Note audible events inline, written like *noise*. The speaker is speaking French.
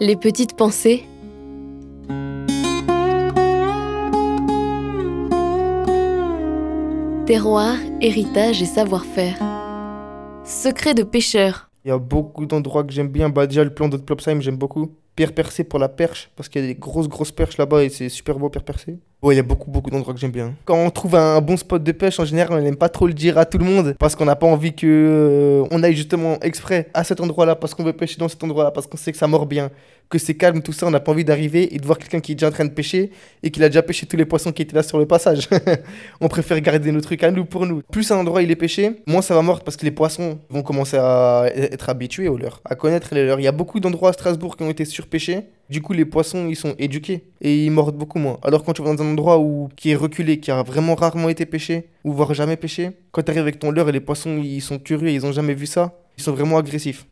Les petites pensées. Terroir, héritage et savoir-faire. Secret de pêcheur. Il y a beaucoup d'endroits que j'aime bien. Bah, déjà, le plan de Plopsheim, j'aime beaucoup. Pierre percé pour la perche, parce qu'il y a des grosses, grosses perches là-bas et c'est super beau, Pierre percé. Ouais, il y a beaucoup, beaucoup d'endroits que j'aime bien. Quand on trouve un bon spot de pêche, en général, on n'aime pas trop le dire à tout le monde, parce qu'on n'a pas envie que euh, on aille justement exprès à cet endroit-là, parce qu'on veut pêcher dans cet endroit-là, parce qu'on sait que ça mord bien, que c'est calme, tout ça. On n'a pas envie d'arriver et de voir quelqu'un qui est déjà en train de pêcher et qu'il a déjà pêché tous les poissons qui étaient là sur le passage. *laughs* on préfère garder nos trucs à nous pour nous. Plus un endroit il est pêché, moins ça va mordre parce que les poissons vont commencer à être habitués aux leurs, à connaître les leurs. Il y a beaucoup d'endroits à Strasbourg qui ont été surpêchés. Du coup, les poissons, ils sont éduqués et ils mordent beaucoup moins. Alors quand tu vas dans un endroit où, qui est reculé, qui a vraiment rarement été pêché, ou voire jamais pêché, quand tu arrives avec ton leurre et les poissons, ils sont curieux, ils ont jamais vu ça, ils sont vraiment agressifs.